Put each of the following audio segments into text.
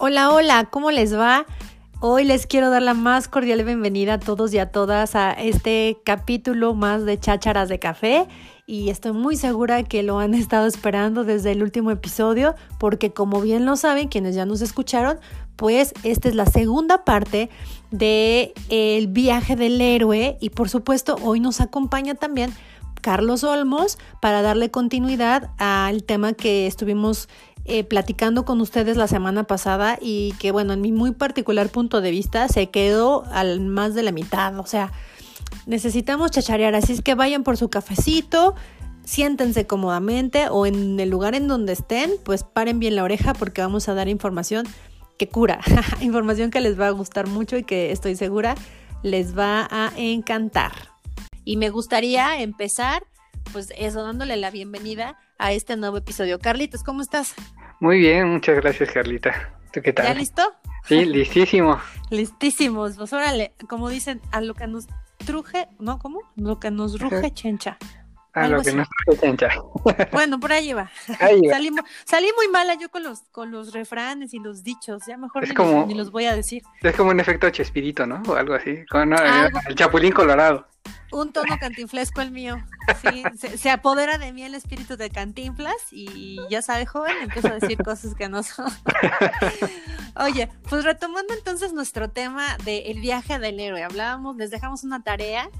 Hola, hola, ¿cómo les va? Hoy les quiero dar la más cordial bienvenida a todos y a todas a este capítulo más de Chácharas de Café y estoy muy segura que lo han estado esperando desde el último episodio porque como bien lo saben quienes ya nos escucharon, pues esta es la segunda parte de el viaje del héroe y por supuesto hoy nos acompaña también Carlos Olmos para darle continuidad al tema que estuvimos eh, platicando con ustedes la semana pasada y que bueno, en mi muy particular punto de vista se quedó al más de la mitad, o sea, necesitamos chacharear, así es que vayan por su cafecito, siéntense cómodamente o en el lugar en donde estén, pues paren bien la oreja porque vamos a dar información que cura, información que les va a gustar mucho y que estoy segura les va a encantar. Y me gustaría empezar, pues eso, dándole la bienvenida a este nuevo episodio. Carlitos, ¿cómo estás? Muy bien, muchas gracias, Carlita. ¿Tú qué tal? ¿Ya listo? Sí, listísimo. Listísimos. Pues órale, como dicen, a lo que nos truje, ¿no? ¿Cómo? Lo que nos ruje chencha. A lo que chencha. Bueno, por ahí va. Salí, salí, muy mala yo con los, con los refranes y los dichos. Ya mejor ni, los, ni, los, voy a decir. Es como un efecto chespirito, ¿no? O algo así. Con, el chapulín colorado. Un tono cantinflesco el mío. Sí, se, apodera de mí el espíritu de cantinflas y ya sabe, joven, empiezo a decir cosas que no son. Oye, pues retomando entonces nuestro tema del viaje del héroe, hablábamos, les dejamos una tarea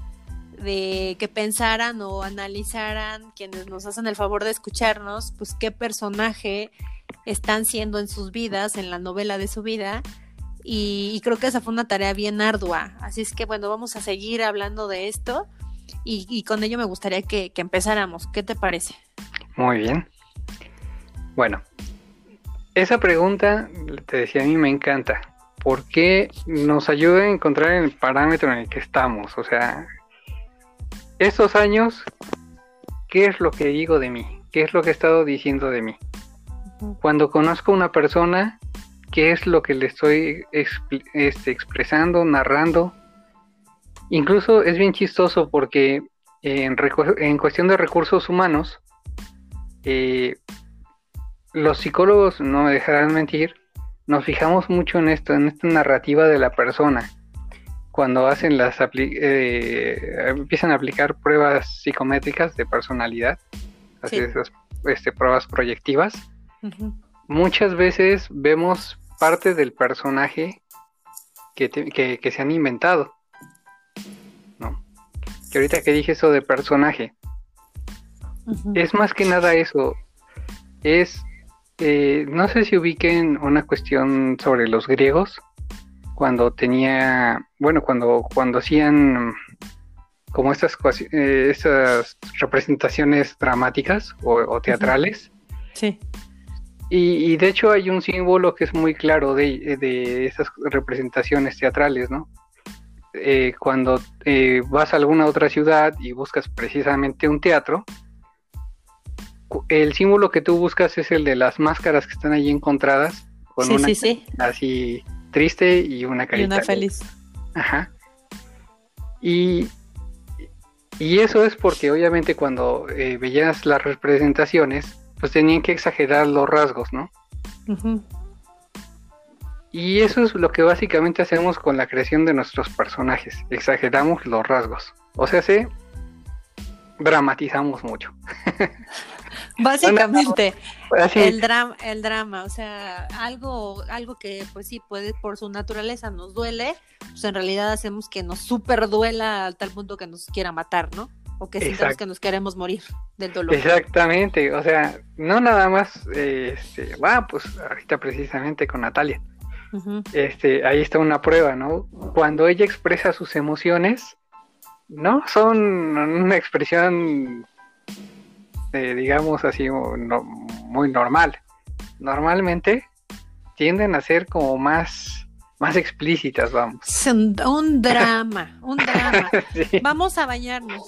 de que pensaran o analizaran quienes nos hacen el favor de escucharnos, pues qué personaje están siendo en sus vidas, en la novela de su vida, y, creo que esa fue una tarea bien ardua. Así es que bueno, vamos a seguir hablando de esto y, con ello me gustaría que, empezáramos. ¿Qué te parece? Muy bien. Bueno, esa pregunta, te decía, a mí me encanta, porque nos ayuda a encontrar el parámetro en el que estamos. O sea, estos años, ¿qué es lo que digo de mí? ¿Qué es lo que he estado diciendo de mí? Cuando conozco a una persona, qué es lo que le estoy este, expresando, narrando. Incluso es bien chistoso porque en, en cuestión de recursos humanos, eh, los psicólogos, no me dejarán mentir, nos fijamos mucho en esto, en esta narrativa de la persona. Cuando hacen las eh, empiezan a aplicar pruebas psicométricas de personalidad, esas este, pruebas proyectivas, muchas veces vemos parte del personaje que, que, se han inventado. ¿no? Que ahorita que dije eso de personaje, es más que nada eso. Es, eh, no sé si ubiquen una cuestión sobre los griegos, cuando tenía, bueno, cuando, cuando hacían como estas, eh, estas representaciones dramáticas o, teatrales. Sí. Y, de hecho hay un símbolo que es muy claro de, de esas representaciones teatrales, ¿no? Eh, cuando eh, vas a alguna otra ciudad y buscas precisamente un teatro, el símbolo que tú buscas es el de las máscaras que están allí encontradas, con una así triste y una carita. Y una feliz. Ajá. Y, y eso es porque obviamente cuando eh, veías las representaciones, pues tenían que exagerar los rasgos, ¿no? Y eso es lo que básicamente hacemos con la creación de nuestros personajes, exageramos los rasgos. O sea, se dramatizamos mucho. Básicamente, el drama, el drama, o sea, algo, algo que pues sí puede por su naturaleza nos duele, pues en realidad hacemos que nos super duela al tal punto que nos quiera matar, ¿no? o que sintamos que nos queremos morir del dolor. Exactamente, o sea, no nada más, este, bueno, pues ahorita precisamente con Natalia, este, ahí está una prueba, ¿no? Cuando ella expresa sus emociones, no son una expresión, eh, digamos así, muy normal. Normalmente tienden a ser como más más explícitas, vamos. Un, drama, un drama. Vamos a bañarnos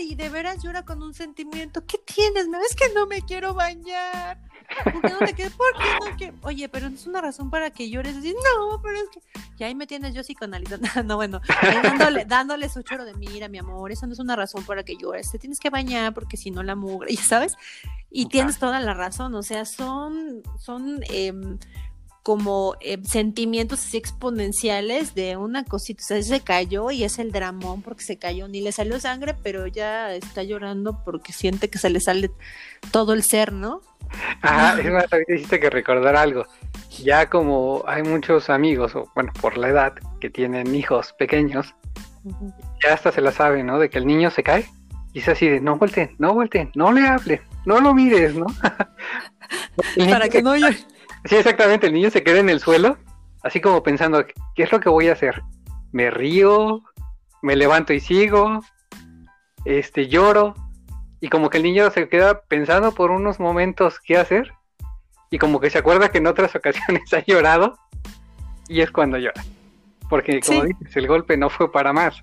y de veras llora con un sentimiento. ¿Qué tienes? ¿No es que no me quiero bañar? ¿Por qué no te quieres? ¿Por qué no quiero? Oye, pero es una razón para que llores. Así, no, pero es que. Y ahí me tienes yo psicoanalizando. no, bueno, dándole, dándole su choro de mira, mi amor, eso no es una razón para que llores. Te tienes que bañar porque si no la mugre, ¿sabes? Y tienes toda la razón. O sea, son, son eh, como eh, sentimientos así exponenciales de una cosita. O sea, se cayó y es el dramón porque se cayó. Ni le salió sangre, pero ya está llorando porque siente que se le sale todo el ser, ¿no? Ajá, es más, hiciste que recordar algo. Ya como hay muchos amigos, o bueno, por la edad, que tienen hijos pequeños, ya hasta se la sabe, ¿no? De que el niño se cae y es así de, no volteen, no volteen, no le hable, no lo mires, ¿no? Para que no llore. Sí, exactamente, el niño se queda en el suelo, así como pensando, ¿qué es lo que voy a hacer? ¿Me río? ¿Me levanto y sigo? Este, lloro. Y como que el niño se queda pensando por unos momentos qué hacer. Y como que se acuerda que en otras ocasiones ha llorado. Y es cuando llora. Porque como dices, el golpe no fue para más.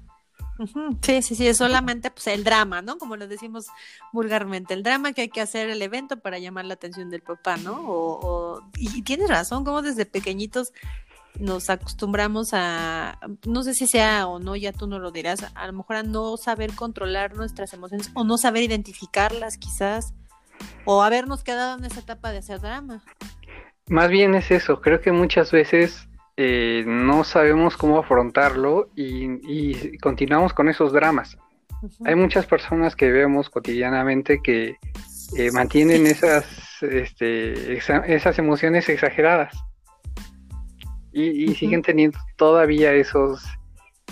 Sí, sí, sí, es solamente pues el drama, ¿no? Como lo decimos vulgarmente, el drama que hay que hacer el evento para llamar la atención del papá, ¿no? O, y tienes razón, como desde pequeñitos nos acostumbramos a, no sé si sea o no, ya tú no lo dirás, a lo mejor a no saber controlar nuestras emociones o no saber identificarlas quizás, o habernos quedado en esa etapa de hacer drama. Más bien es eso, creo que muchas veces eh, no sabemos cómo afrontarlo y, continuamos con esos dramas. Hay muchas personas que vemos cotidianamente que eh, mantienen esas, este, esas emociones exageradas y, siguen teniendo todavía esos,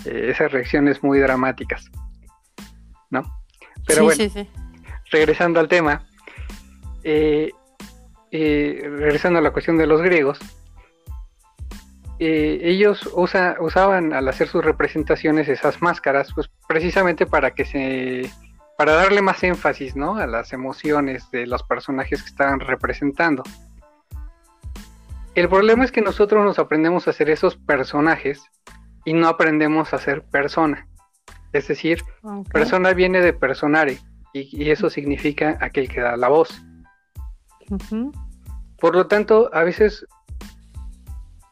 eh, esas reacciones muy dramáticas, ¿no? Pero bueno, regresando al tema, regresando a la cuestión de los griegos, eh, ellos usaban al hacer sus representaciones esas máscaras, pues precisamente para que se, para darle más énfasis, ¿no? A las emociones de los personajes que estaban representando. El problema es que nosotros nos aprendemos a hacer esos personajes y no aprendemos a ser persona. Es decir, persona viene de personare y, eso significa aquel que da la voz. Por lo tanto, a veces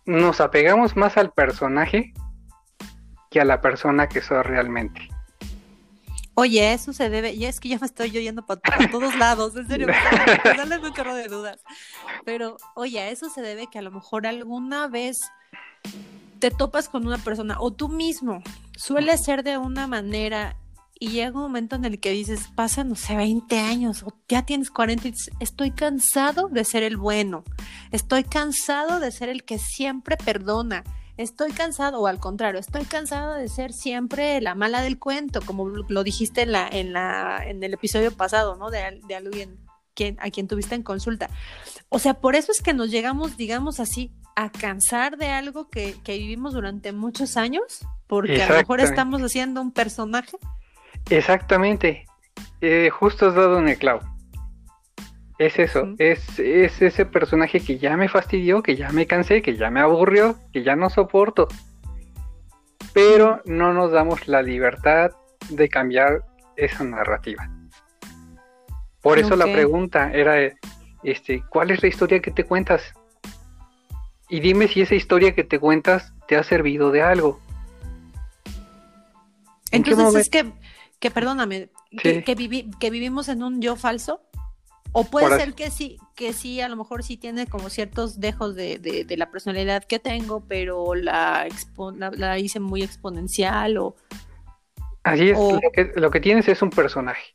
nos apegamos más al personaje que a la persona que soy realmente. Oye, eso se debe, y es que ya me estoy oyendo para, todos lados, en serio, me un chorro de dudas. Pero, oye, eso se debe que a lo mejor alguna vez te topas con una persona, o tú mismo, suele ser de una manera y llega un momento en el que dices, pasa, no sé, 20 años o ya tienes 40 y dices, estoy cansado de ser el bueno, estoy cansado de ser el que siempre perdona, estoy cansado, o al contrario, estoy cansado de ser siempre la mala del cuento, como lo dijiste en, la, en, la, en el episodio pasado, ¿no? De, de alguien quien, a quien tuviste en consulta. O sea, por eso es que nos llegamos, digamos así, a cansar de algo que, que vivimos durante muchos años, porque a lo mejor estamos haciendo un personaje Exactamente. Eh, justo has dado un el clavo. Es eso, es, es ese personaje que ya me fastidió, que ya me cansé, que ya me aburrió, que ya no soporto. Pero no nos damos la libertad de cambiar esa narrativa. Por eso la pregunta era, este, ¿cuál es la historia que te cuentas? Y dime si esa historia que te cuentas te ha servido de algo. Entonces es que que perdóname, que, que, vivimos en un yo falso. O puede ser que sí, que sí, a lo mejor sí tiene como ciertos dejos de, de, la personalidad que tengo, pero la, la, hice muy exponencial o... Así es, lo, que, tienes es un personaje.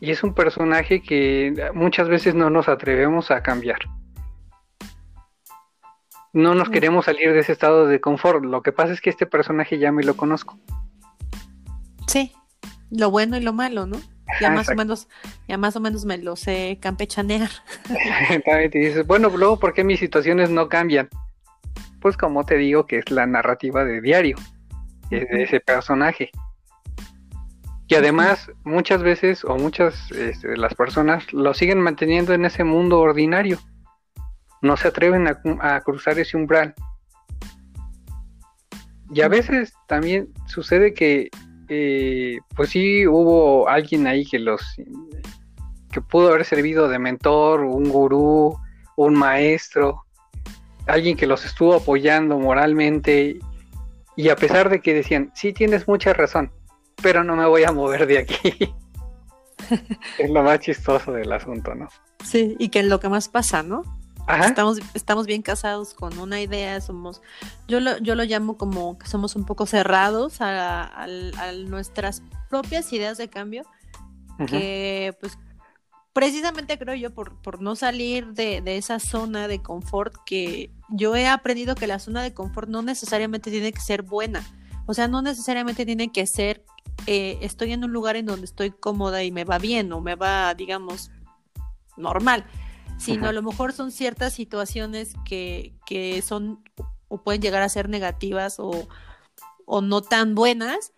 Y es un personaje que muchas veces no nos atrevemos a cambiar. No nos queremos salir de ese estado de confort. Lo que pasa es que este personaje ya me lo conozco. Sí, lo bueno y lo malo, ¿no? Ya más o menos, ya más o menos me lo sé campechanear. También te dices, bueno, luego, ¿por qué mis situaciones no cambian? Pues como te digo, que es la narrativa de diario, de ese personaje. Y además, muchas veces, o muchas este, de las personas lo siguen manteniendo en ese mundo ordinario. No se atreven a cruzar ese umbral. Y a veces también sucede que eh, pues sí hubo alguien ahí que los que pudo haber servido de mentor, un gurú, un maestro, alguien que los estuvo apoyando moralmente y a pesar de que decían, sí tienes mucha razón, pero no me voy a mover de aquí. es lo más chistoso del asunto, ¿no? Sí, y que es lo que más pasa, ¿no? Estamos, estamos bien casados con una idea, somos, yo lo, yo lo llamo como que somos un poco cerrados a, nuestras propias ideas de cambio, que pues precisamente creo yo por, por no salir de, de, esa zona de confort que yo he aprendido que la zona de confort no necesariamente tiene que ser buena, o sea, no necesariamente tiene que ser eh, estoy en un lugar en donde estoy cómoda y me va bien o me va, digamos, normal, sino a lo mejor son ciertas situaciones que, que son o pueden llegar a ser negativas o, o no tan buenas,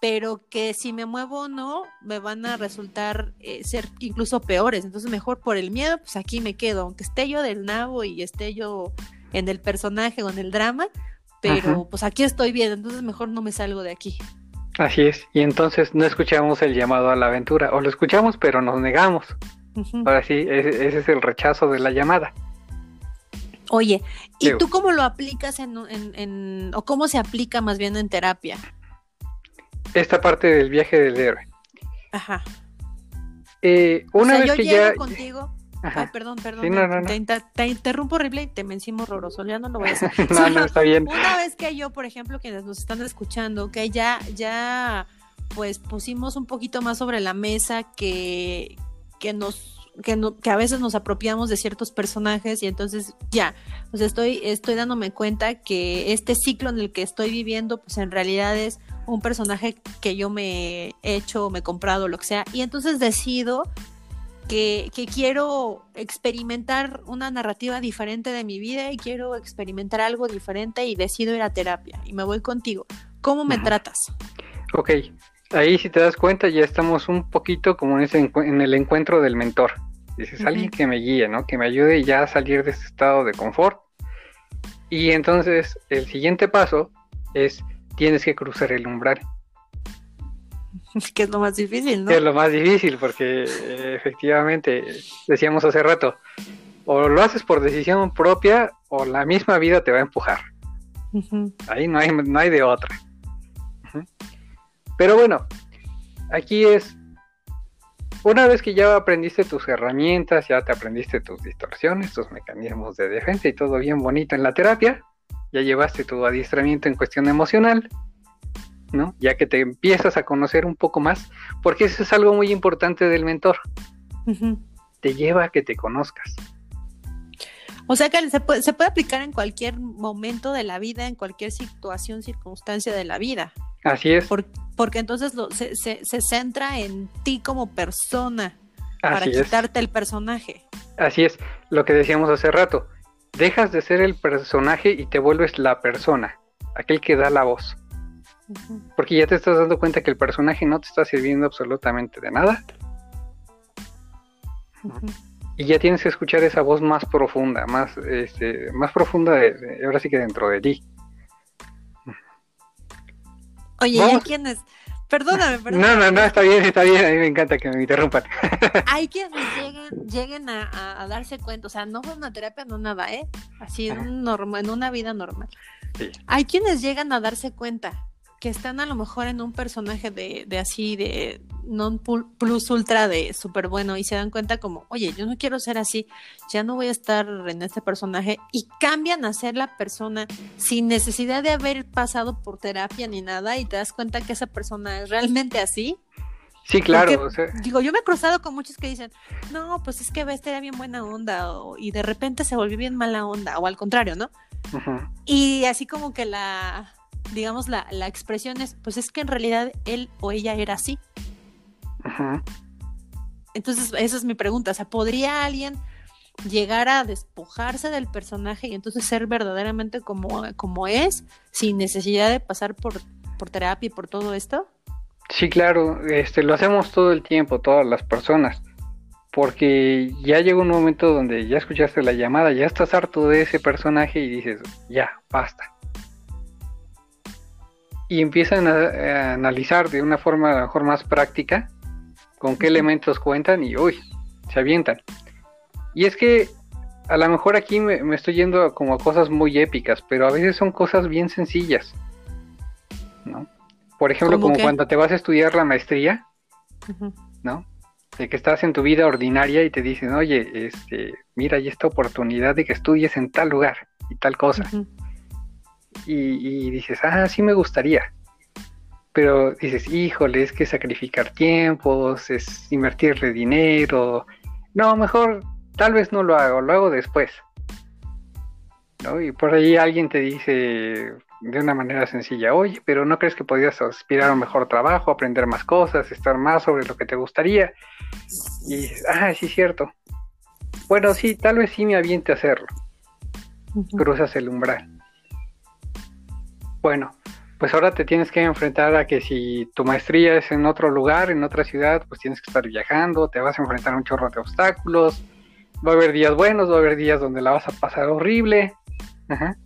pero que si me muevo o no, me van a resultar eh, ser incluso peores. Entonces, mejor por el miedo, pues aquí me quedo, aunque esté yo del nabo y esté yo en el personaje o en el drama, pero pues aquí estoy bien, entonces mejor no me salgo de aquí. Así es, y entonces no escuchamos el llamado a la aventura, o lo escuchamos pero nos negamos. Ahora sí, ese, es el rechazo de la llamada. Oye, ¿y tú cómo lo aplicas en, en, o cómo se aplica más bien en terapia? Esta parte del viaje del héroe. Ajá. Eh, una vez que ya... contigo Ay, perdón, perdón. Te, interrumpo horrible y te me encima horroroso. Ya no lo voy a hacer. no, no, está bien. Una vez que yo, por ejemplo, quienes nos están escuchando, que ya, ya, pues pusimos un poquito más sobre la mesa que, que nos que, no, que a veces nos apropiamos de ciertos personajes y entonces ya, pues estoy, estoy dándome cuenta que este ciclo en el que estoy viviendo, pues en realidad es un personaje que yo me he hecho, me he comprado, lo que sea, y entonces decido que, quiero experimentar una narrativa diferente de mi vida y quiero experimentar algo diferente y decido ir a terapia y me voy contigo. ¿Cómo me tratas? Ok, ahí si te das cuenta ya estamos un poquito como en, ese en el encuentro del mentor. Dices, alguien que me guíe, ¿no? Que me ayude ya a salir de ese estado de confort. Y entonces el siguiente paso es, tienes que cruzar el umbral. que es lo más difícil, ¿no? Es lo más difícil porque eh, efectivamente, decíamos hace rato, o lo haces por decisión propia o la misma vida te va a empujar. Ahí no hay, no hay de otra. Pero bueno, aquí es, una vez que ya aprendiste tus herramientas, ya te aprendiste tus distorsiones, tus mecanismos de defensa y todo bien bonito en la terapia, ya llevaste tu adiestramiento en cuestión emocional, ¿no? Ya que te empiezas a conocer un poco más, porque eso es algo muy importante del mentor. Te lleva a que te conozcas. O sea que se puede, se puede, aplicar en cualquier momento de la vida, en cualquier situación, circunstancia de la vida. Así es. porque entonces se, se, centra en ti como persona para quitarte el personaje. Así es, lo que decíamos hace rato. Dejas de ser el personaje y te vuelves la persona, aquel que da la voz. Porque ya te estás dando cuenta que el personaje no te está sirviendo absolutamente de nada. Y ya tienes que escuchar esa voz más profunda, más, este, más profunda, de, ahora sí que dentro de ti. Oye, ¿y hay quienes? Perdóname, perdóname. No, no, no, está bien, está bien. A mí me encanta que me interrumpan. hay quienes lleguen, lleguen a, darse cuenta, o sea, no fue una terapia, no nada, ¿eh? Así en, en una vida normal. Hay quienes llegan a darse cuenta que están a lo mejor en un personaje de, de así, de non plus ultra de súper bueno y se dan cuenta como, oye, yo no quiero ser así, ya no voy a estar en este personaje y cambian a ser la persona sin necesidad de haber pasado por terapia ni nada y te das cuenta que esa persona es realmente así. Sí, claro. Digo, yo me he cruzado con muchos que dicen, no, pues es que ves, era bien buena onda y de repente se volvió bien mala onda o al contrario, ¿no? Y así como que la digamos, la, la expresión es, pues es que en realidad él o ella era así. Entonces, esa es mi pregunta. O sea, ¿podría alguien llegar a despojarse del personaje y entonces ser verdaderamente como, como es, sin necesidad de pasar por, por terapia y por todo esto? Sí, claro, este, lo hacemos todo el tiempo, todas las personas, porque ya llega un momento donde ya escuchaste la llamada, ya estás harto de ese personaje y dices, ya, basta y empiezan a, analizar de una forma a lo mejor más práctica con qué elementos cuentan y uy, se avientan. Y es que a lo mejor aquí me, estoy yendo como a cosas muy épicas, pero a veces son cosas bien sencillas. ¿no? Por ejemplo, como cuando te vas a estudiar la maestría, ¿no? de que estás en tu vida ordinaria y te dicen, oye, este, mira, hay esta oportunidad de que estudies en tal lugar y tal cosa. Y, y, dices, ah, sí me gustaría. Pero dices, híjole, es que sacrificar tiempos, es invertirle dinero. No, mejor tal vez no lo hago, lo hago después. ¿No? Y por ahí alguien te dice, de una manera sencilla, oye, pero ¿no crees que podrías aspirar a un mejor trabajo, aprender más cosas, estar más sobre lo que te gustaría? Y, ah, sí, cierto. Bueno, sí, tal vez sí me aviente a hacerlo. Cruzas el umbral. Bueno, pues ahora te tienes que enfrentar a que si tu maestría es en otro lugar, en otra ciudad, pues tienes que estar viajando, te vas a enfrentar a un chorro de obstáculos, va a haber días buenos, va a haber días donde la vas a pasar horrible. Ajá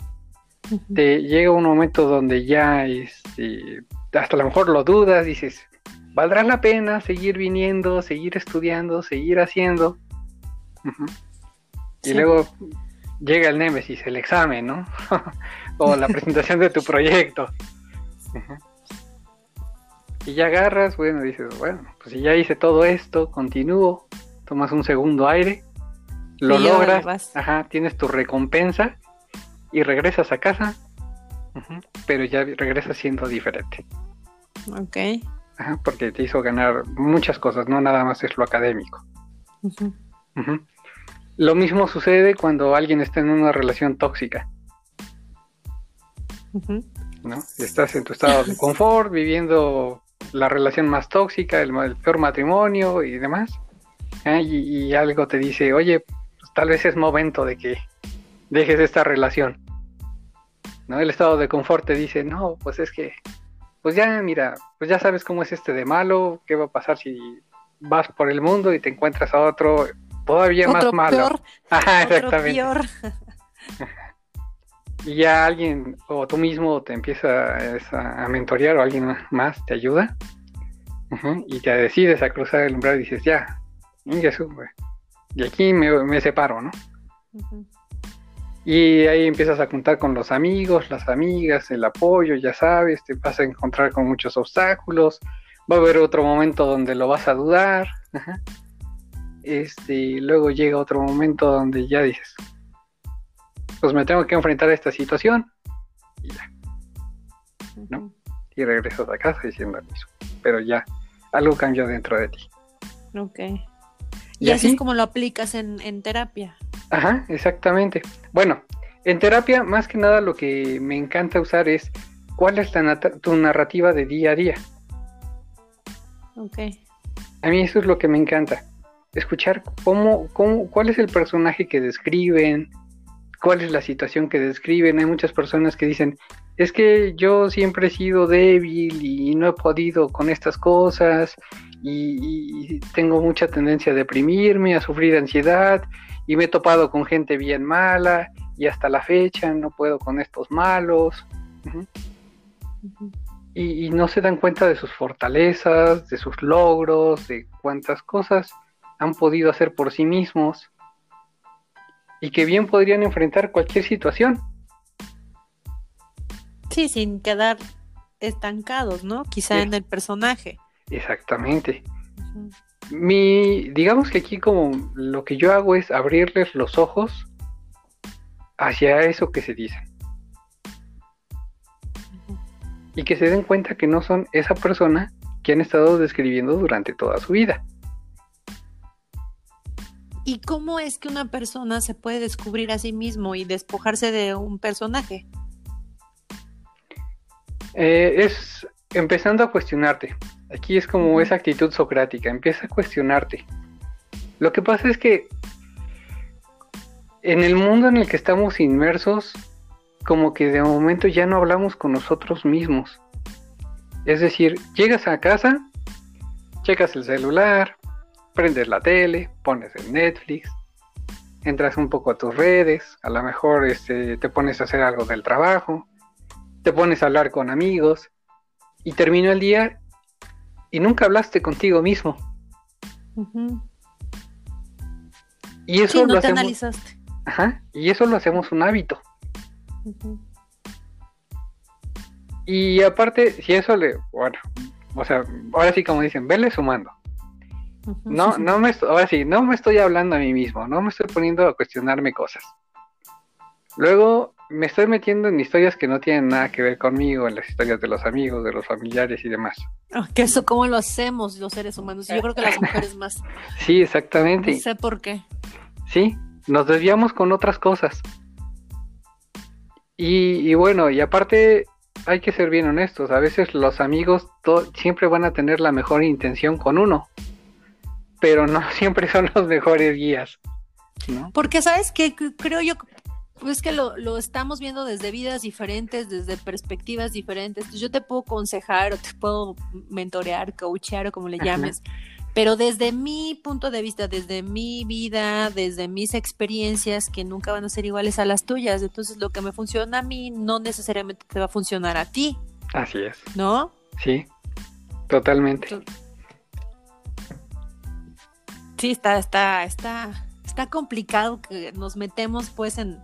te llega un momento donde ya este, hasta a lo mejor lo dudas, dices, ¿valdrá la pena seguir viniendo, seguir estudiando, seguir haciendo? Y luego llega el némesis, el examen, ¿no? o la presentación de tu proyecto. Y ya agarras, bueno, dices, bueno, pues si ya hice todo esto, continúo, tomas un segundo aire, lo logras, ajá, tienes tu recompensa y regresas a casa, pero ya regresas siendo diferente. Ok. porque te hizo ganar muchas cosas, no nada más es lo académico. Lo mismo sucede cuando alguien está en una relación tóxica. ¿No? Estás en tu estado de confort, viviendo la relación más tóxica, el, peor matrimonio y demás. ¿eh? Y, algo te dice, oye, pues, tal vez es momento de que dejes esta relación. ¿no? El estado de confort te dice, no, pues es que, pues ya, mira, pues ya sabes cómo es este de malo, qué va a pasar si vas por el mundo y te encuentras a otro todavía más malo. Ajá, exactamente. y ya alguien, o tú mismo te empieza a, mentorear o alguien más te ayuda y te decides a cruzar el umbral y dices, ya, Jesús, y aquí me, separo, ¿no? Y ahí empiezas a contar con los amigos, las amigas, el apoyo, ya sabes, te vas a encontrar con muchos obstáculos, va a haber otro momento donde lo vas a dudar, este, luego llega otro momento donde ya dices, pues me tengo que enfrentar a esta situación, y ya, ¿no? Y regresas a casa diciendo lo mismo, pero ya, algo cambió dentro de ti. Ok. Y, así, es como lo aplicas en, en terapia. Ajá, exactamente. Bueno, en terapia más que nada lo que me encanta usar es cuál es tu narrativa de día a día. Ok. A mí eso es lo que me encanta. Escuchar cómo, cómo, cuál es el personaje que describen, cuál es la situación que describen. Hay muchas personas que dicen, es que yo siempre he sido débil y no he podido con estas cosas y, y tengo mucha tendencia a deprimirme, a sufrir ansiedad y me he topado con gente bien mala y hasta la fecha no puedo con estos malos. Y, no se dan cuenta de sus fortalezas, de sus logros, de cuántas cosas han podido hacer por sí mismos y que bien podrían enfrentar cualquier situación. Sí, sin quedar estancados, ¿no? Quizá en el personaje. Exactamente mi, digamos que aquí como lo que yo hago es abrirles los ojos hacia eso que se dice. Y que se den cuenta que no son esa persona que han estado describiendo durante toda su vida. ¿Y cómo es que una persona se puede descubrir a sí mismo y despojarse de un personaje? Eh, es empezando a cuestionarte. Aquí es como esa actitud socrática, empieza a cuestionarte. Lo que pasa es que en el mundo en el que estamos inmersos, como que de momento ya no hablamos con nosotros mismos. Es decir, llegas a casa, checas el celular, prendes la tele, pones el Netflix, entras un poco a tus redes, a lo mejor este, te pones a hacer algo del trabajo, te pones a hablar con amigos y termina el día y nunca hablaste contigo mismo. Y eso lo hacemos. Ajá, y eso lo hacemos un hábito. Y aparte, si eso le, bueno, o sea, ahora sí como dicen, vele sumando. No, no me, ahora sí, no me estoy hablando a mí mismo, no me estoy poniendo a cuestionarme cosas. Luego me estoy metiendo en historias que no tienen nada que ver conmigo, en las historias de los amigos, de los familiares y demás. Ah, que eso cómo lo hacemos los seres humanos. Yo creo que las mujeres más. Sí, exactamente. No sé por qué. Sí, nos desviamos con otras cosas. Y, y bueno, y aparte hay que ser bien honestos. A veces los amigos siempre van a tener la mejor intención con uno, pero no siempre son los mejores guías. ¿no? Porque sabes que creo yo pues que lo, lo, estamos viendo desde vidas diferentes, desde perspectivas diferentes. yo te puedo aconsejar o te puedo mentorear, coachear o como le llames. Pero desde mi punto de vista, desde mi vida, desde mis experiencias, que nunca van a ser iguales a las tuyas. Entonces, lo que me funciona a mí no necesariamente te va a funcionar a ti. Así es. ¿No? Sí, totalmente. Sí, está, está, está, está complicado que nos metemos pues en,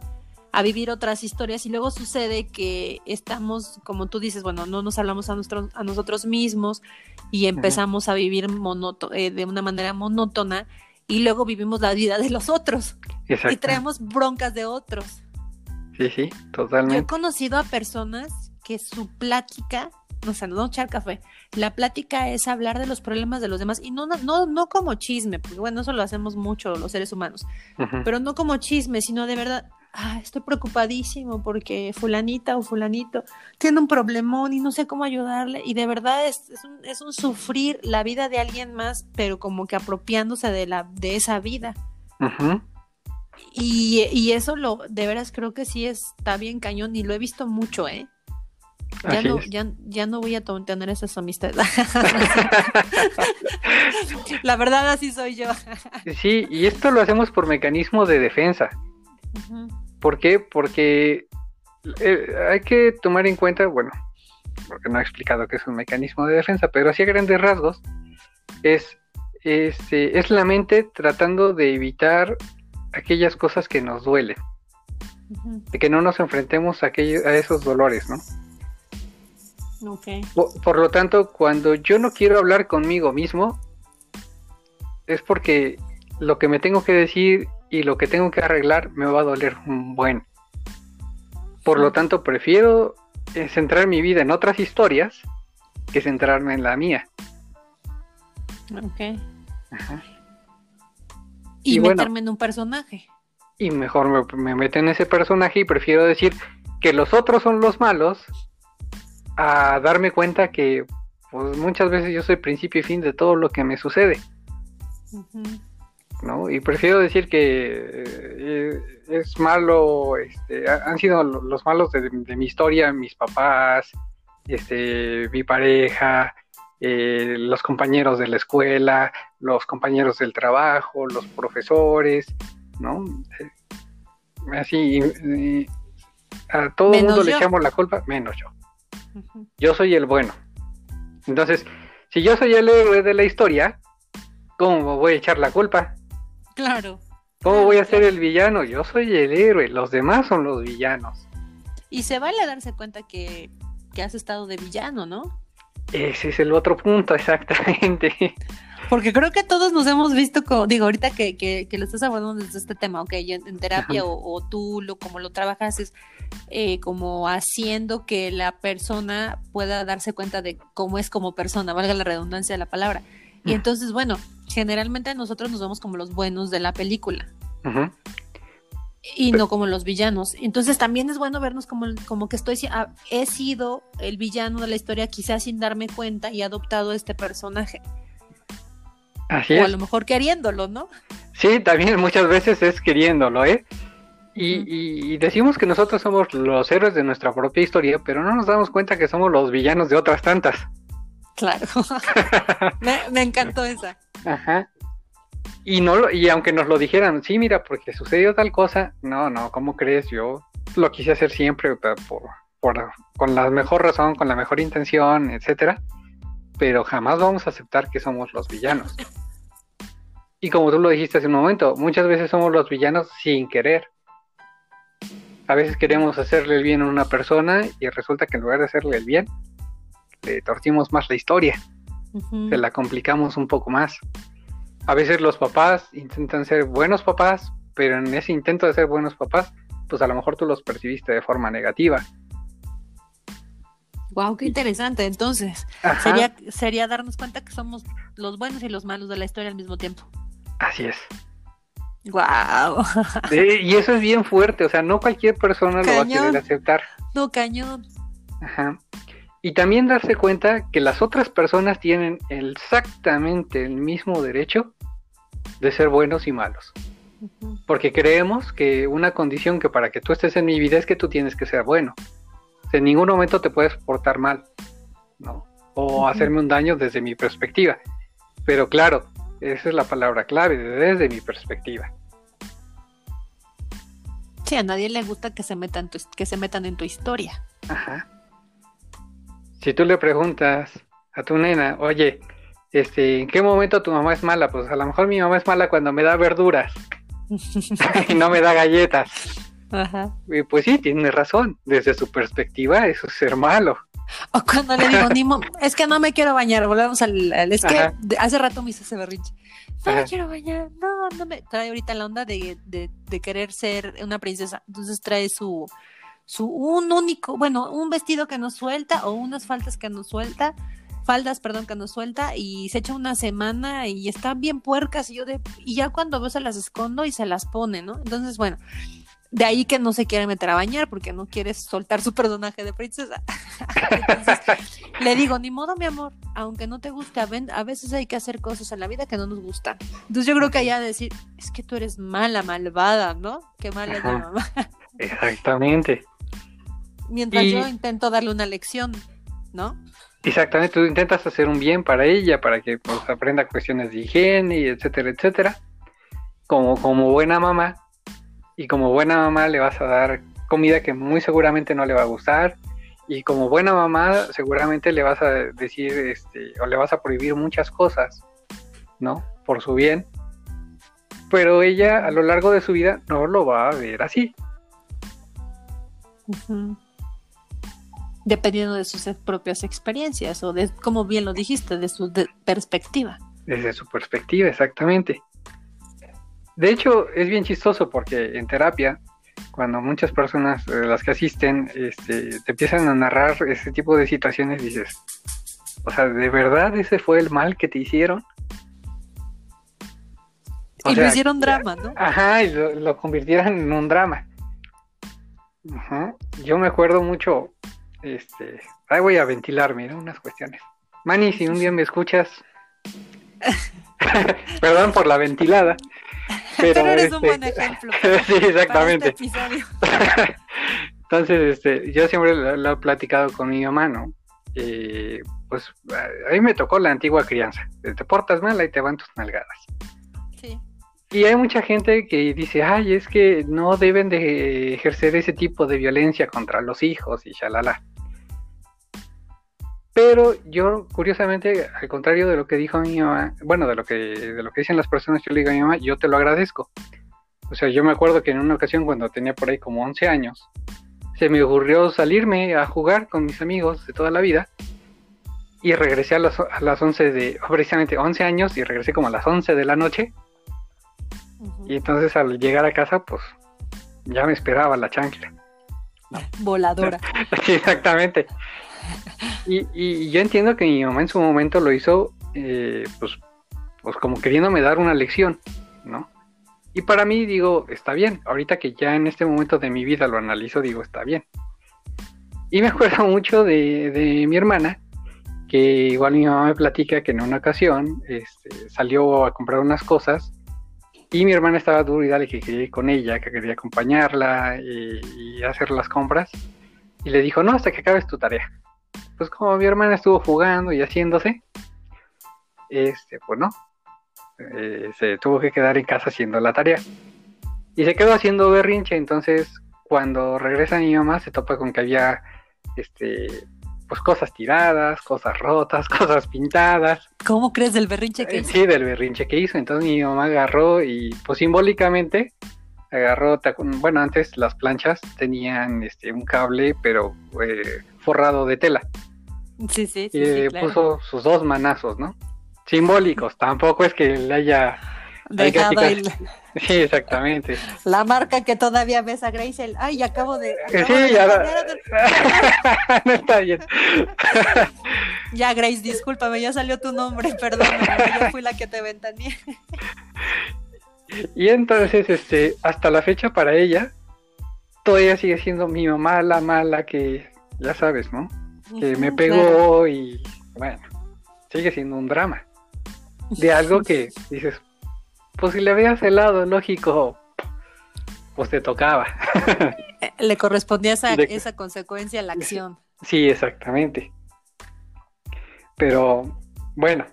a vivir otras historias y luego sucede que estamos, como tú dices, bueno, no nos hablamos a, nuestros, a nosotros mismos y empezamos a vivir eh, de una manera monótona y luego vivimos la vida de los otros y traemos broncas de otros. Sí, sí, totalmente. Yo he conocido a personas que su plática, no sé, no echar café, la plática es hablar de los problemas de los demás y no, no, no como chisme, porque bueno, eso lo hacemos mucho los seres humanos, pero no como chisme, sino de verdad, ah, estoy preocupadísimo porque fulanita o fulanito tiene un problemón y no sé cómo ayudarle. Y de verdad es, es, un, es un sufrir la vida de alguien más, pero como que apropiándose de, la, de esa vida. y, y, eso lo, de veras creo que sí está bien cañón y lo he visto mucho, ¿eh? Ya no, ya, ya, no voy a tener esas amistades. La verdad así soy yo. sí, y esto lo hacemos por mecanismo de defensa. ¿Por qué? Porque eh, hay que tomar en cuenta, bueno, porque no he explicado que es un mecanismo de defensa, pero así a grandes rasgos, es, este, es la mente tratando de evitar aquellas cosas que nos duelen, de que no nos enfrentemos a, a esos dolores, ¿no? Okay. por, lo tanto, cuando yo no quiero hablar conmigo mismo, es porque lo que me tengo que decir y lo que tengo que arreglar me va a doler un buen. Por lo tanto, prefiero eh, centrar mi vida en otras historias que centrarme en la mía. Ok. Y, meterme en un personaje. Y mejor me, me meto en ese personaje y prefiero decir que los otros son los malos a darme cuenta que pues, muchas veces yo soy principio y fin de todo lo que me sucede. ¿no? Y prefiero decir que eh, es malo, este, han sido los malos de, mi historia, mis papás, este, mi pareja, eh, los compañeros de la escuela, los compañeros del trabajo, los profesores, ¿no? Eh, así, a todo el mundo le echamos la culpa, menos yo. Yo soy el bueno. Entonces, si yo soy el héroe de la historia, ¿cómo voy a echar la culpa? Claro. ¿Cómo voy a ser el villano? Yo soy el héroe, los demás son los villanos. Y se vale darse cuenta que, has estado de villano, ¿no? Ese es el otro punto, exactamente. Porque creo que todos nos hemos visto, como, digo, ahorita que, que, lo estás hablando desde este tema, ok, en, terapia o, tú lo, como lo trabajas es eh, como haciendo que la persona pueda darse cuenta de cómo es como persona, valga la redundancia de la palabra. Y entonces, bueno, generalmente nosotros nos vemos como los buenos de la película. Y no como los villanos. Entonces también es bueno vernos como, como que estoy, ah, he sido el villano de la historia quizás sin darme cuenta y he adoptado este personaje. Así o a lo mejor queriéndolo, ¿no? Sí, también muchas veces es queriéndolo, ¿eh? Y, y, decimos que nosotros somos los héroes de nuestra propia historia, pero no nos damos cuenta que somos los villanos de otras tantas. Claro. me, encantó esa. Ajá. Y no y aunque nos lo dijeran, sí, mira, porque sucedió tal cosa, no, no, ¿cómo crees? Yo lo quise hacer siempre por, por, con la mejor razón, con la mejor intención, etcétera, pero jamás vamos a aceptar que somos los villanos. Y como tú lo dijiste hace un momento, muchas veces somos los villanos sin querer. A veces queremos hacerle el bien a una persona y resulta que en lugar de hacerle el bien, le torcimos más la historia, se la complicamos un poco más. a veces los papás intentan ser buenos papás, pero en ese intento de ser buenos papás, pues a lo mejor tú los percibiste de forma negativa. Wow, qué interesante. Entonces, sería, sería darnos cuenta que somos los buenos y los malos de la historia al mismo tiempo. Así es. Wow. y eso es bien fuerte, o sea, no cualquier persona lo va a querer aceptar. No, cañón. Ajá. Y también darse cuenta que las otras personas tienen exactamente el mismo derecho de ser buenos y malos. Porque creemos que una condición que para que tú estés en mi vida es que tú tienes que ser bueno. En ningún momento te puedes portar mal, ¿no? O hacerme un daño desde mi perspectiva. Pero claro, esa es la palabra clave, desde mi perspectiva. Sí, a nadie le gusta que se metan, que se metan en tu historia. Ajá. Si tú le preguntas a tu nena, oye, este, ¿en qué momento tu mamá es mala? Pues a lo mejor mi mamá es mala cuando me da verduras y no me da galletas. Ajá. Y pues sí, tiene razón. Desde su perspectiva, eso es ser malo. O cuando le digo, ni es que no me quiero bañar, volvemos al, es que hace rato me hizo ese berrinche. No me quiero bañar, no, no me trae ahorita la onda de, de, de, querer ser una princesa. Entonces trae su, su, un único, bueno, un vestido que no suelta o unas faltas que no suelta faldas, perdón, que no suelta y se echa una semana y están bien puercas y yo de, y ya cuando veo se las escondo y se las pone, ¿no? Entonces, bueno, de ahí que no se quiere meter a bañar porque no quiere soltar su personaje de princesa. Entonces, le digo, ni modo, mi amor, aunque no te guste, a veces hay que hacer cosas en la vida que no nos gustan. Entonces yo creo que allá decir, es que tú eres mala, malvada, ¿no? Qué mala es la mamá. Exactamente. Mientras yo intento darle una lección, ¿no? Exactamente, tú intentas hacer un bien para ella, para que pues, aprenda cuestiones de higiene y etcétera, etcétera. Como, como buena mamá, y como buena mamá le vas a dar comida que muy seguramente no le va a gustar, y como buena mamá seguramente le vas a decir, este, o le vas a prohibir muchas cosas, ¿no? Por su bien. Pero ella a lo largo de su vida no lo va a ver así dependiendo de sus propias experiencias o de, como bien lo dijiste, de su perspectiva. Desde su perspectiva, exactamente. De hecho, es bien chistoso porque en terapia, cuando muchas personas, eh, las que asisten, este, te empiezan a narrar ese tipo de situaciones, dices, o sea, ¿de verdad ese fue el mal que te hicieron? y lo hicieron drama, ¿no? Ajá, y lo, convirtieron en un drama. Ajá. Yo me acuerdo mucho, este, ahí voy a ventilarme, ¿no? Unas cuestiones. Manny, si un día me escuchas, perdón por la ventilada. Pero, eres un buen este, ejemplo. sí, exactamente. Este Entonces, este, yo siempre lo, he platicado con mi mamá, ¿no? Eh, pues a mí me tocó la antigua crianza. Te portas mal, y te van tus nalgadas. Sí. Y hay mucha gente que dice, ay, es que no deben de ejercer ese tipo de violencia contra los hijos y shalala. Pero yo, curiosamente, al contrario de lo que dijo mi mamá, bueno, de lo que, de lo que dicen las personas, yo le digo a mi mamá, yo te lo agradezco. O sea, yo me acuerdo que en una ocasión cuando tenía por ahí como 11 años, se me ocurrió salirme a jugar con mis amigos de toda la vida y regresé a las, a las 11 de, precisamente 11 años y regresé como a las 11 de la noche. Y entonces al llegar a casa, pues ya me esperaba la chancla. Voladora. exactamente. Y, yo entiendo que mi mamá en su momento lo hizo, eh, pues, pues como queriéndome dar una lección, ¿no? Y para mí digo, está bien, ahorita que ya en este momento de mi vida lo analizo, digo, está bien. Y me acuerdo mucho de, mi hermana, que igual mi mamá me platica que en una ocasión este, salió a comprar unas cosas y mi hermana estaba duro y dale que quería ir con ella, que quería acompañarla y, y hacer las compras. Y le dijo, no, hasta que acabes tu tarea pues como mi hermana estuvo jugando y haciéndose, este, pues no, eh, se tuvo que quedar en casa haciendo la tarea. Y se quedó haciendo berrinche, entonces cuando regresa mi mamá se topa con que había, este, pues cosas tiradas, cosas rotas, cosas pintadas. ¿Cómo crees del berrinche que hizo? Sí, del berrinche que hizo. Entonces mi mamá agarró y pues simbólicamente agarró, bueno, antes las planchas tenían este un cable, pero eh, forrado de tela. Sí, sí, sí. Y puso sus dos manazos, ¿no? simbólicos, tampoco es que le haya dejado Sí, exactamente. La marca que todavía ves a Grace, el, ay, acabo de... sí, ya no está bien. ya, Grace, discúlpame, ya salió tu nombre, perdón, yo fui la que te ventaneé. y entonces, este, hasta la fecha para ella, todavía sigue siendo mi mamá la mala que, ya sabes, ¿no? Que me pegó y, bueno, sigue siendo un drama. De algo que dices, pues si le habías helado, lógico, pues te tocaba. Eh, le correspondía esa, esa consecuencia a la acción. Sí, exactamente. Pero bueno,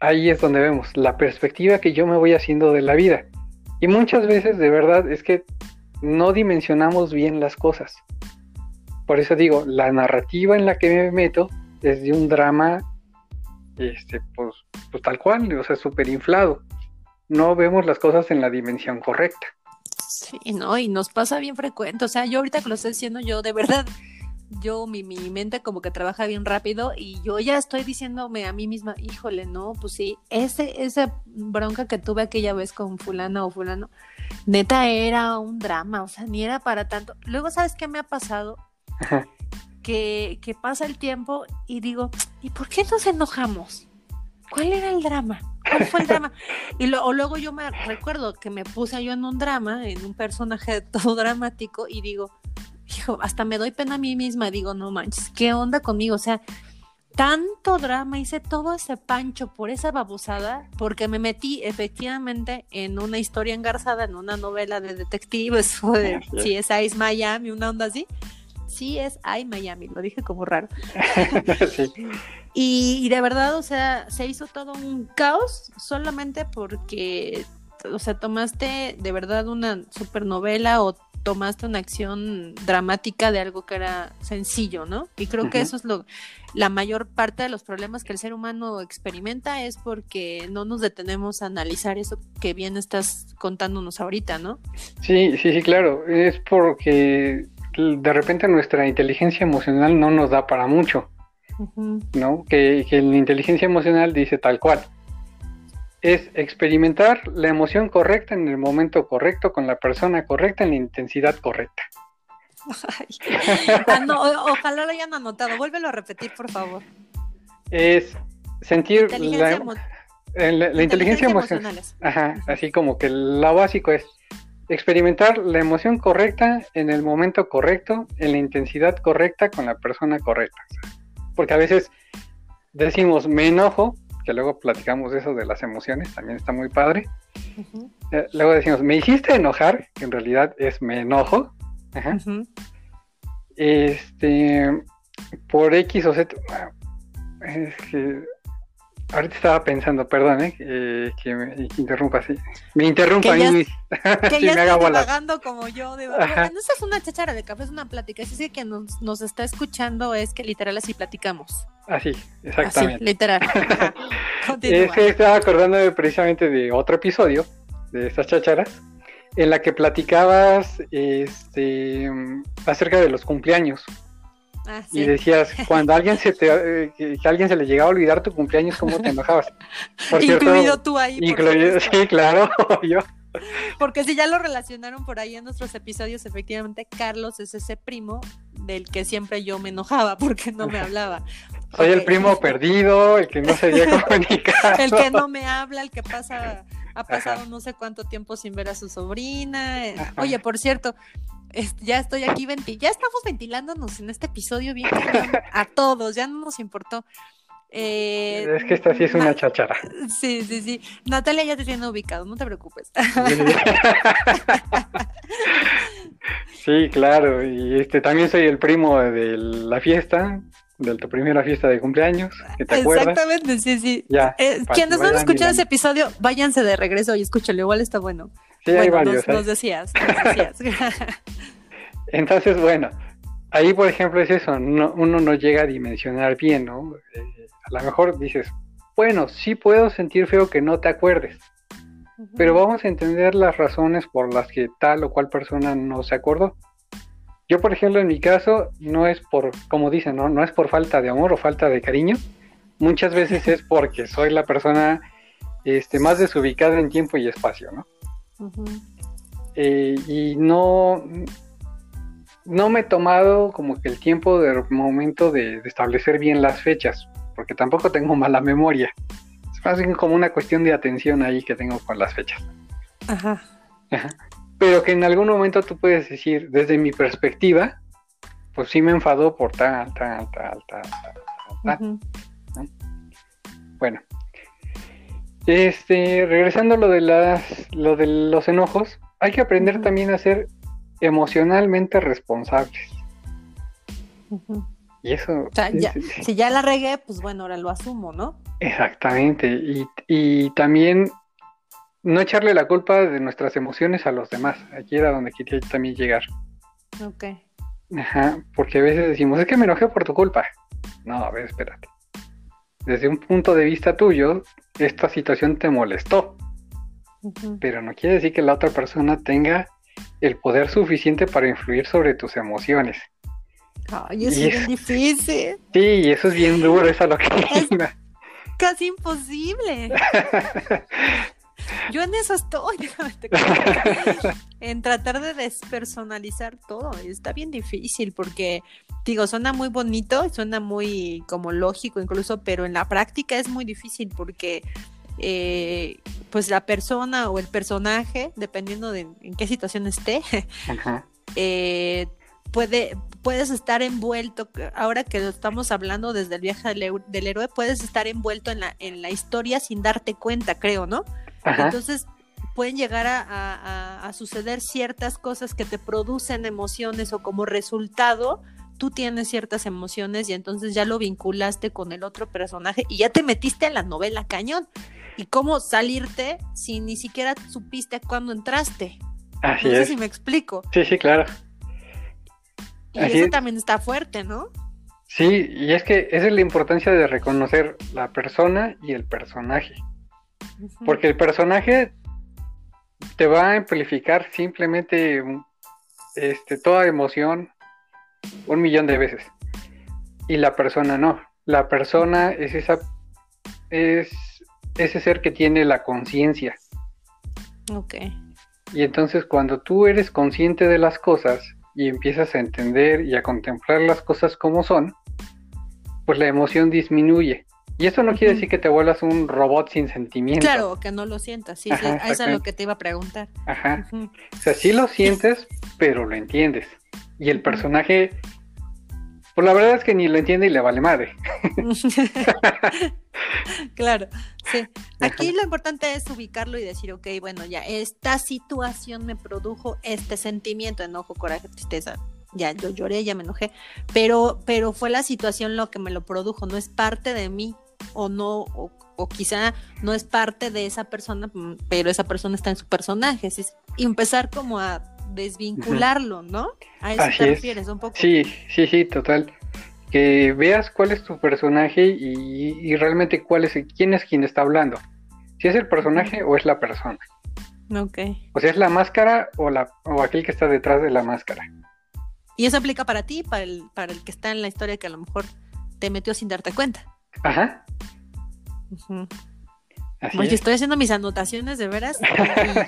ahí es donde vemos la perspectiva que yo me voy haciendo de la vida. Y muchas veces, de verdad, es que no dimensionamos bien las cosas. Por eso digo, la narrativa en la que me meto es de un drama, este, pues, pues tal cual, o sea, súper inflado no vemos las cosas en la dimensión correcta. Sí, no, y nos pasa bien frecuente. O sea, yo ahorita que lo estoy diciendo, yo de verdad, yo, mi, mi mente como que trabaja bien rápido y yo ya estoy diciéndome a mí misma, híjole, no, pues sí, ese, esa bronca que tuve aquella vez con fulana o fulano, neta era un drama, o sea, ni era para tanto. Luego, ¿sabes qué me ha pasado? Que, que pasa el tiempo y digo, ¿y por qué nos enojamos? ¿Cuál era el drama? ¿Cuál fue el drama? Y luego yo me recuerdo que me puse yo en un drama, en un personaje todo dramático, y digo, hijo, hasta me doy pena a mí misma, digo, no manches, ¿qué onda conmigo? O sea, tanto drama, hice todo ese pancho por esa babosada, porque me metí efectivamente en una historia engarzada, en una novela de detectives o de si es Ice Miami, una onda así. Sí es I Miami, lo dije como raro. sí. Y, de verdad, o sea, se hizo todo un caos solamente porque, o sea, tomaste de verdad una supernovela o tomaste una acción dramática de algo que era sencillo, ¿no? Y creo que eso es lo, la mayor parte de los problemas que el ser humano experimenta es porque no nos detenemos a analizar eso que bien estás contándonos ahorita, ¿no? Sí, sí, sí, claro. Es porque de repente nuestra inteligencia emocional no nos da para mucho. ¿no? Que, la inteligencia emocional dice tal cual. Es experimentar la emoción correcta en el momento correcto, con la persona correcta, en la intensidad correcta. Ah, ojalá lo hayan anotado. Vuélvelo a repetir, por favor. Es sentir la, la, inteligencia emocional. Ajá, así como que lo básico es experimentar la emoción correcta en el momento correcto, en la intensidad correcta, con la persona correcta porque a veces decimos me enojo, que luego platicamos eso de las emociones, también está muy padre. Eh, luego decimos me hiciste enojar, que en realidad es me enojo. Este, por X o Z, es que Ahorita estaba pensando, perdón, ¿eh? que me interrumpa así. Me interrumpa que ya, mí. Que ya está como yo. Bueno, no es una chachara de café, es una plática. Así que que nos, nos está escuchando es que literal así platicamos. Así, exactamente. Así, literal. es que estaba acordándome precisamente de otro episodio de estas chacharas en la que platicabas este, acerca de los cumpleaños. Ah, y decías, cuando alguien se te, eh, que, alguien se le llegaba a olvidar tu cumpleaños, ¿cómo te enojabas? incluido tú ahí. Incluido, sí, claro, yo. Porque si ya lo relacionaron por ahí en nuestros episodios, efectivamente, Carlos es ese primo del que siempre yo me enojaba porque no me hablaba. Soy el primo perdido, el que no se llega comunicar. el que no me habla, el que pasa, ha pasado no sé cuánto tiempo sin ver a su sobrina. Oye, por cierto, ya estoy aquí, ya estamos ventilándonos en este episodio bien a todos, ya no nos importó. Eh, es que esta sí es una chachara. Sí, sí, sí. Natalia ya te tiene ubicado, no te preocupes. Sí, claro. Y este también soy el primo de la fiesta, de tu primera fiesta de cumpleaños, que te Exactamente, sí, sí. Ya, eh, quienes no han escuchado ese episodio, váyanse de regreso y escúchalo, igual está bueno. Sí, hay varios. Nos, decías, nos decías. Entonces, bueno, ahí por ejemplo es eso, uno no llega a dimensionar bien, ¿no? Eh, a lo mejor dices, bueno, sí puedo sentir feo que no te acuerdes, pero vamos a entender las razones por las que tal o cual persona no se acordó. Yo, por ejemplo, en mi caso, no es por, como dicen, no, no es por falta de amor o falta de cariño, muchas veces es porque soy la persona este, más desubicada en tiempo y espacio, ¿no? Eh, y no, no me he tomado como que el tiempo de momento de, establecer bien las fechas, porque tampoco tengo mala memoria. Es más bien como una cuestión de atención ahí que tengo con las fechas. Ajá. Pero que en algún momento tú puedes decir, desde mi perspectiva, pues sí me enfadó por tal, tal, tal, tal, tal, tal. Bueno, este, regresando a lo de las, lo de los enojos, hay que aprender también a ser emocionalmente responsables. Y eso. O sea, si ya la regué, pues bueno, ahora lo asumo, ¿no? Exactamente. Y, y también no echarle la culpa de nuestras emociones a los demás. Aquí era donde quería también llegar. Ok. Ajá, porque a veces decimos, es que me enojé por tu culpa. No, a ver, espérate. Desde un punto de vista tuyo, esta situación te molestó. Pero no quiere decir que la otra persona tenga el poder suficiente para influir sobre tus emociones. Ay, eso es, difícil. Sí, eso es bien duro, eso es lo que es casi imposible. Yo en eso estoy, en tratar de despersonalizar todo. Está bien difícil porque, digo, suena muy bonito, suena muy como lógico incluso, pero en la práctica es muy difícil porque, eh, pues la persona o el personaje, dependiendo de en qué situación esté, eh, puede, puedes estar envuelto, ahora que lo estamos hablando desde el viaje del, héroe, puedes estar envuelto en la, en la historia sin darte cuenta, creo, ¿no? Entonces pueden llegar a, suceder ciertas cosas que te producen emociones o como resultado tú tienes ciertas emociones y entonces ya lo vinculaste con el otro personaje y ya te metiste en la novela cañón. ¿Y cómo salirte si ni siquiera supiste cuándo entraste? Así no sé si me explico. Sí, sí, claro. Y eso también está fuerte, ¿no? Sí, y es que esa es la importancia de reconocer la persona y el personaje. Porque el personaje te va a amplificar simplemente este, toda emoción un millón de veces. Y la persona no. La persona es esa es ese ser que tiene la conciencia. Ok. Y entonces cuando tú eres consciente de las cosas y empiezas a entender y a contemplar las cosas como son, pues la emoción disminuye. Y eso no quiere decir que te vuelvas un robot sin sentimiento. Claro, que no lo sientas, sí, sí, eso es lo que te iba a preguntar. Ajá. O sea, sí lo sientes, pero lo entiendes. Y el personaje, pues la verdad es que ni lo entiende y le vale madre. claro, sí. Aquí lo importante es ubicarlo y decir, ok, bueno, ya, esta situación me produjo este sentimiento, enojo, coraje, tristeza, ya yo lloré, ya me enojé, pero, pero fue la situación lo que me lo produjo, no es parte de mí, o no, o, quizá no es parte de esa persona, pero esa persona está en su personaje. y empezar como a desvincularlo, ¿no? A eso te refieres un poco. Sí, sí, sí, total. Que veas cuál es tu personaje y, realmente cuál es, quién es quien está hablando. Si es el personaje o es la persona. Ok. O sea, es la máscara o, la, o aquel que está detrás de la máscara. Y eso aplica para ti, para el, para el que está en la historia que a lo mejor te metió sin darte cuenta. Ajá. Oye, estoy haciendo mis anotaciones de veras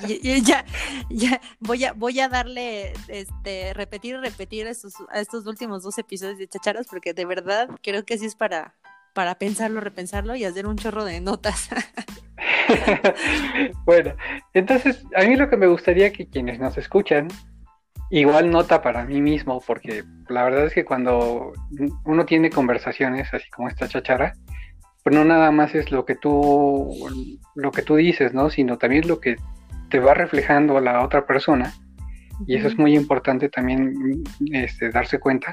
y, ya, ya voy a voy a darle este repetir y repetir estos, a estos últimos dos episodios de Chacharas porque de verdad creo que sí es para para pensarlo, repensarlo y hacer un chorro de notas. bueno, entonces a mí lo que me gustaría que quienes nos escuchan igual nota para mí mismo, porque la verdad es que cuando uno tiene conversaciones así como esta chachara, pues no nada más es lo que tú lo que tú dices, ¿no? Sino también lo que te va reflejando a la otra persona. Y eso es muy importante también este, darse cuenta.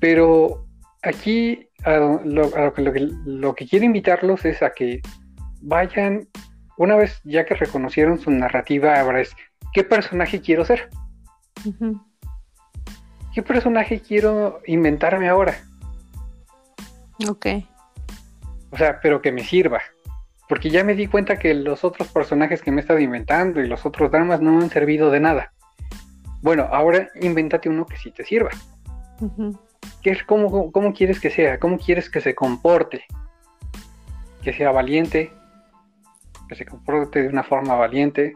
Pero aquí lo, que, lo que quiero invitarlos es a que vayan, una vez ya que reconocieron su narrativa, ahora es, ¿qué personaje quiero ser? ¿Qué personaje quiero inventarme ahora? Ok. O sea, pero que me sirva. Porque ya me di cuenta que los otros personajes que me he estado inventando y los otros dramas no han servido de nada. Bueno, ahora invéntate uno que sí te sirva. ¿qué, cómo, ¿cómo quieres que sea? ¿Cómo quieres que se comporte? Que sea valiente, que se comporte de una forma valiente,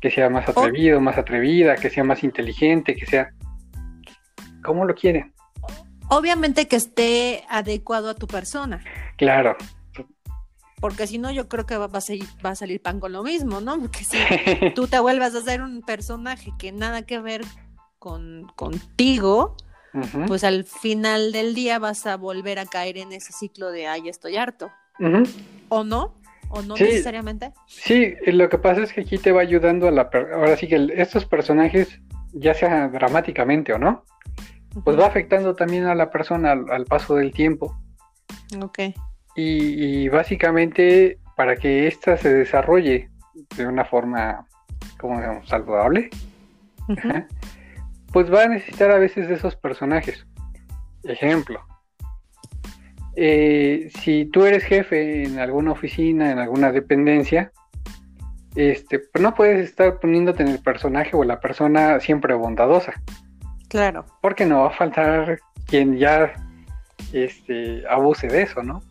que sea más atrevido, más atrevida, que sea más inteligente, que sea... ¿Cómo lo quieren? Obviamente que esté adecuado a tu persona. Claro. Porque si no, yo creo que va, a, salir, va a salir pan con lo mismo, ¿no? Porque si tú te vuelvas a hacer un personaje que nada que ver con, contigo, pues al final del día vas a volver a caer en ese ciclo de, ay, estoy harto. ¿O no? ¿O no necesariamente? Sí, lo que pasa es que aquí te va ayudando a la... Ahora sí que estos personajes, ya sea dramáticamente o no, pues va afectando también a la persona al, paso del tiempo. Ok. Y, básicamente para que ésta se desarrolle de una forma, como digamos, saludable, pues va a necesitar a veces de esos personajes. Ejemplo, eh, si tú eres jefe en alguna oficina, en alguna dependencia, este, pues no puedes estar poniéndote en el personaje o la persona siempre bondadosa. Claro. Porque no va a faltar quien ya este, abuse de eso, ¿no?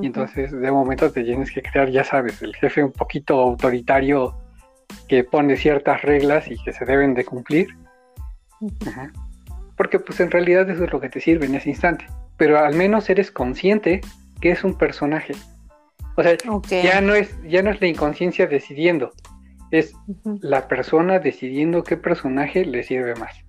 Y entonces de momento te tienes que crear, ya sabes, el jefe un poquito autoritario que pone ciertas reglas y que se deben de cumplir. Porque pues en realidad eso es lo que te sirve en ese instante. Pero al menos eres consciente que es un personaje. O sea, ya no es, ya no es la inconsciencia decidiendo, es la persona decidiendo qué personaje le sirve más.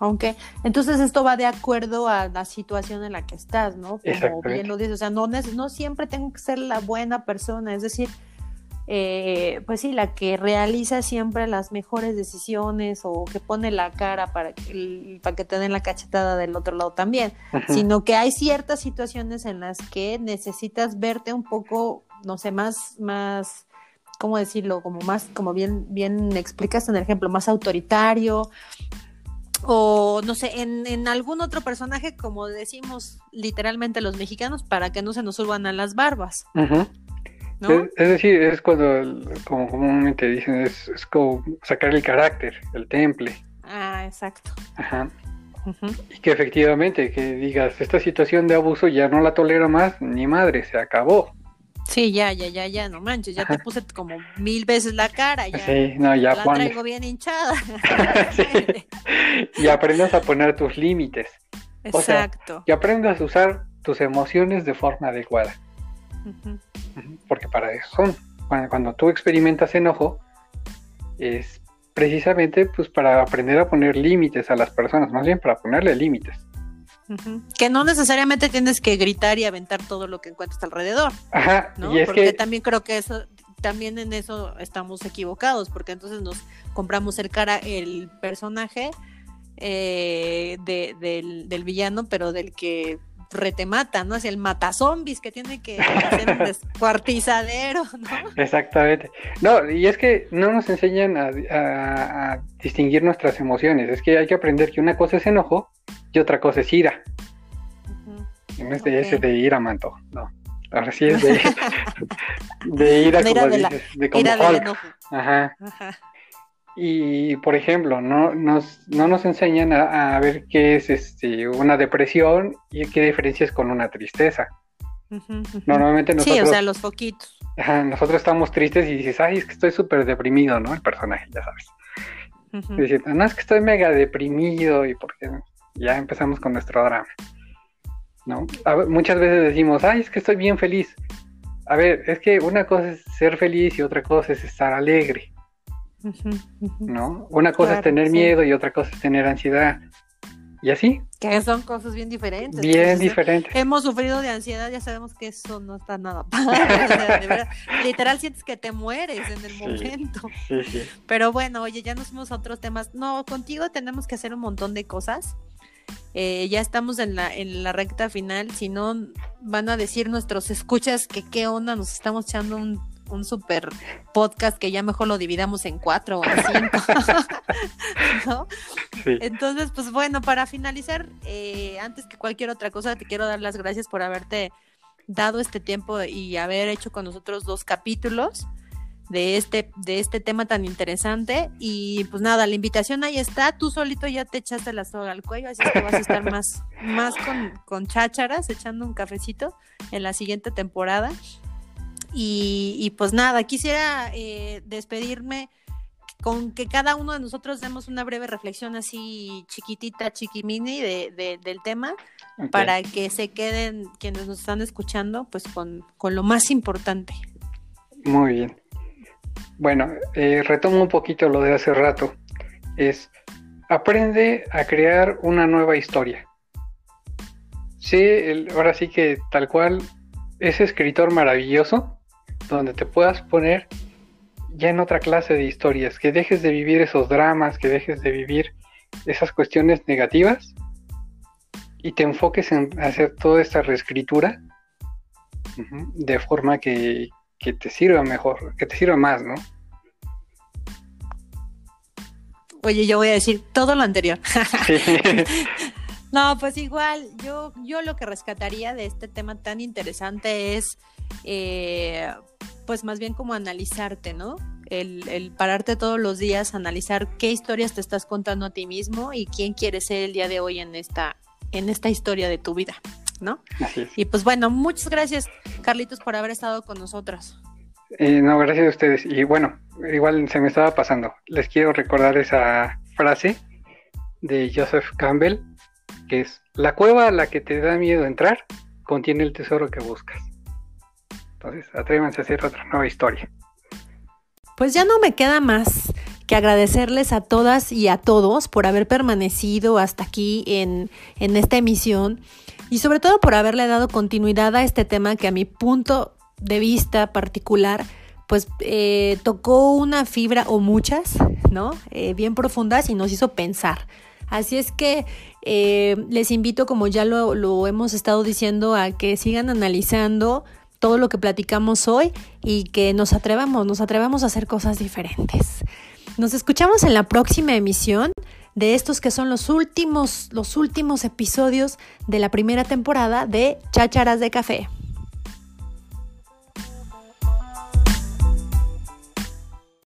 Aunque, entonces esto va de acuerdo a la situación en la que estás, ¿no? Como bien lo dices, o sea, no, no siempre tengo que ser la buena persona, es decir, eh, pues sí, la que realiza siempre las mejores decisiones o que pone la cara para que, para que te den la cachetada del otro lado también, sino que hay ciertas situaciones en las que necesitas verte un poco, no sé, más, más, ¿cómo decirlo? Como más, como bien, bien explicas en el ejemplo, más autoritario, o no sé, en, en, algún otro personaje, como decimos literalmente los mexicanos, para que no se nos suban a las barbas. Es, decir, es cuando, como comúnmente dicen, es, como sacar el carácter, el temple. Ah, exacto. Ajá. Y que efectivamente, que digas, esta situación de abuso ya no la tolero más, ni madre, se acabó. Sí, ya, ya, ya, ya, no manches, ya te puse como mil veces la cara, ya. Sí, no, ya la traigo bien hinchada. Y aprendas a poner tus límites. Exacto. y aprendas a usar tus emociones de forma adecuada. Porque para eso son. Cuando, tú experimentas enojo, es precisamente pues para aprender a poner límites a las personas, más bien para ponerle límites. Que no necesariamente tienes que gritar y aventar todo lo que encuentras alrededor. Ajá, ¿no? porque también creo que eso, también en eso estamos equivocados, porque entonces nos compramos el cara, el personaje eh, del, villano, pero del que retemata, ¿no? Hacia el matazombies que tiene que hacer un descuartizadero, ¿no? Exactamente. No, y es que no nos enseñan a, distinguir nuestras emociones. Es que hay que aprender que una cosa es enojo y otra cosa es ira. No es de ese de ira, manto, no. Ahora sí es de, de ira, como dices, de como Ajá. Ajá. Y, por ejemplo, no nos, no nos enseñan a, ver qué es este, una depresión y qué diferencias con una tristeza. Normalmente nosotros... Sí, o sea, los poquitos. nosotros estamos tristes y dices, ay, es que estoy súper deprimido, ¿no? El personaje, ya sabes. Y no, es que estoy mega deprimido y porque ya empezamos con nuestro drama. ¿No? muchas veces decimos, ay, es que estoy bien feliz. A ver, es que una cosa es ser feliz y otra cosa es estar alegre. ¿No? Una cosa es tener miedo y otra cosa es tener ansiedad. Y así. Que son cosas bien diferentes. Bien diferentes. Hemos sufrido de ansiedad, ya sabemos que eso no está nada padre. literal sientes que te mueres en el momento. Pero bueno, oye, ya nos fuimos a otros temas. No, contigo tenemos que hacer un montón de cosas. Eh, ya estamos en la, en la recta final. Si no, van a decir nuestros escuchas que qué onda, nos estamos echando un un super podcast que ya mejor lo dividamos en cuatro o en cinco. Entonces, pues bueno, para finalizar, eh, antes que cualquier otra cosa, te quiero dar las gracias por haberte dado este tiempo y haber hecho con nosotros dos capítulos. De este, de este tema tan interesante. Y pues nada, la invitación ahí está. Tú solito ya te echaste la soga al cuello, así que vas a estar más, más con, con chácharas, echando un cafecito en la siguiente temporada. Y, pues nada, quisiera eh, despedirme con que cada uno de nosotros demos una breve reflexión así chiquitita, chiquimini de, del tema, para que se queden quienes nos están escuchando, pues con, con lo más importante. Muy bien. Bueno, eh, retomo un poquito lo de hace rato. Es, aprende a crear una nueva historia. Sí, ahora sí que tal cual, ese escritor maravilloso, donde te puedas poner ya en otra clase de historias, que dejes de vivir esos dramas, que dejes de vivir esas cuestiones negativas y te enfoques en hacer toda esta reescritura de forma que, que te sirva mejor, que te sirva más, ¿no? Oye, yo voy a decir todo lo anterior. no, pues igual, yo, yo lo que rescataría de este tema tan interesante es, eh, pues más bien como analizarte, ¿no? El, el, pararte todos los días, analizar qué historias te estás contando a ti mismo y quién quieres ser el día de hoy en esta, en esta historia de tu vida. ¿No? Y pues bueno, muchas gracias, Carlitos, por haber estado con nosotros. Eh, no, gracias a ustedes. Y bueno, igual se me estaba pasando. Les quiero recordar esa frase de Joseph Campbell, que es, la cueva a la que te da miedo entrar contiene el tesoro que buscas. Entonces, atrévanse a hacer otra nueva historia. Pues ya no me queda más que agradecerles a todas y a todos por haber permanecido hasta aquí en, en esta emisión y sobre todo por haberle dado continuidad a este tema que a mi punto de vista particular pues eh, tocó una fibra o muchas, ¿no? Eh, bien profundas y nos hizo pensar. Así es que eh, les invito, como ya lo, lo hemos estado diciendo, a que sigan analizando todo lo que platicamos hoy y que nos atrevamos, nos atrevamos a hacer cosas diferentes. Nos escuchamos en la próxima emisión de estos que son los últimos, los últimos episodios de la primera temporada de Chácharas de Café.